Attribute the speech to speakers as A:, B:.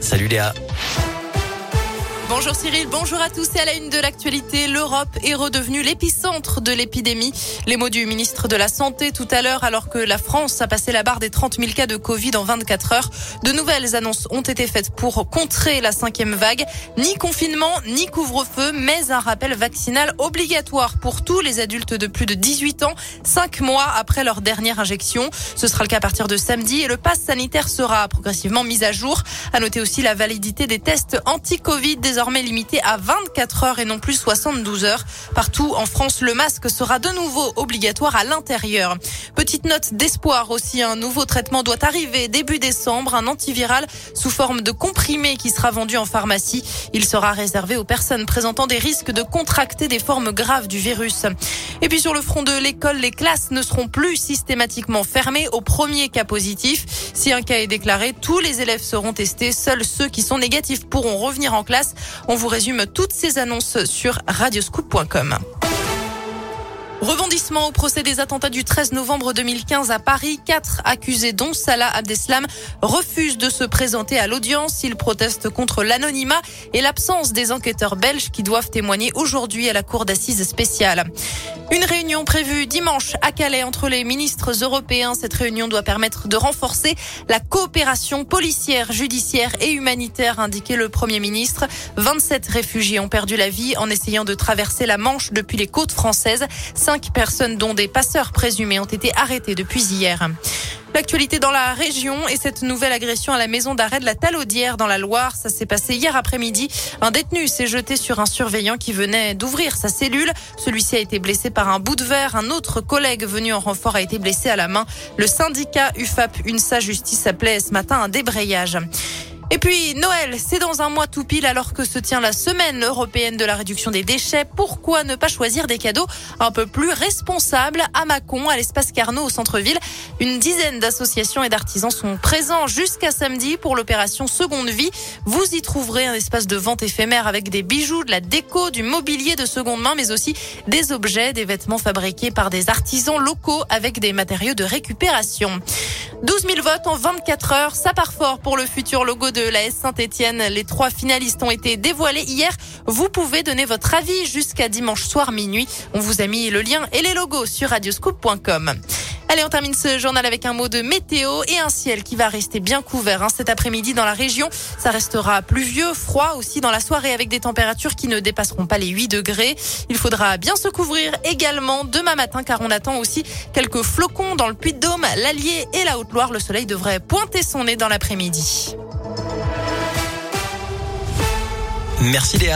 A: Salut Léa.
B: Bonjour Cyril, bonjour à tous et à la une de l'actualité. L'Europe est redevenue l'épicentre de l'épidémie. Les mots du ministre de la Santé tout à l'heure alors que la France a passé la barre des 30 000 cas de Covid en 24 heures. De nouvelles annonces ont été faites pour contrer la cinquième vague. Ni confinement, ni couvre-feu, mais un rappel vaccinal obligatoire pour tous les adultes de plus de 18 ans, cinq mois après leur dernière injection. Ce sera le cas à partir de samedi et le pass sanitaire sera progressivement mis à jour. À noter aussi la validité des tests anti-Covid désormais limité à 24 heures et non plus 72 heures. Partout en France, le masque sera de nouveau obligatoire à l'intérieur. Petite note d'espoir aussi, un nouveau traitement doit arriver début décembre, un antiviral sous forme de comprimé qui sera vendu en pharmacie. Il sera réservé aux personnes présentant des risques de contracter des formes graves du virus. Et puis sur le front de l'école, les classes ne seront plus systématiquement fermées au premier cas positif. Si un cas est déclaré, tous les élèves seront testés. Seuls ceux qui sont négatifs pourront revenir en classe. On vous résume toutes ces annonces sur radioscoop.com. Rebondissement au procès des attentats du 13 novembre 2015 à Paris. Quatre accusés, dont Salah Abdeslam, refusent de se présenter à l'audience. Ils protestent contre l'anonymat et l'absence des enquêteurs belges qui doivent témoigner aujourd'hui à la cour d'assises spéciale. Une réunion prévue dimanche à Calais entre les ministres européens. Cette réunion doit permettre de renforcer la coopération policière, judiciaire et humanitaire, indiqué le Premier ministre. 27 réfugiés ont perdu la vie en essayant de traverser la Manche depuis les côtes françaises. Cinq personnes, dont des passeurs présumés, ont été arrêtées depuis hier. L'actualité dans la région et cette nouvelle agression à la maison d'arrêt de la Talaudière dans la Loire. Ça s'est passé hier après-midi. Un détenu s'est jeté sur un surveillant qui venait d'ouvrir sa cellule. Celui-ci a été blessé par un bout de verre. Un autre collègue venu en renfort a été blessé à la main. Le syndicat UFAP UNSA Justice appelait ce matin un débrayage. Et puis Noël, c'est dans un mois tout pile alors que se tient la semaine européenne de la réduction des déchets. Pourquoi ne pas choisir des cadeaux un peu plus responsables à Mâcon, à l'espace Carnot au centre-ville? Une dizaine d'associations et d'artisans sont présents jusqu'à samedi pour l'opération Seconde Vie. Vous y trouverez un espace de vente éphémère avec des bijoux, de la déco, du mobilier de seconde main, mais aussi des objets, des vêtements fabriqués par des artisans locaux avec des matériaux de récupération. 12 000 votes en 24 heures, ça part fort pour le futur logo de la S Saint-Etienne. Les trois finalistes ont été dévoilés hier. Vous pouvez donner votre avis jusqu'à dimanche soir minuit. On vous a mis le lien et les logos sur radioscoop.com. Allez, on termine ce journal avec un mot de météo et un ciel qui va rester bien couvert hein, cet après-midi dans la région. Ça restera pluvieux, froid aussi dans la soirée avec des températures qui ne dépasseront pas les 8 degrés. Il faudra bien se couvrir également demain matin car on attend aussi quelques flocons dans le Puy-de-Dôme, l'Allier et la Haute-Loire. Le soleil devrait pointer son nez dans l'après-midi.
A: Merci Léa.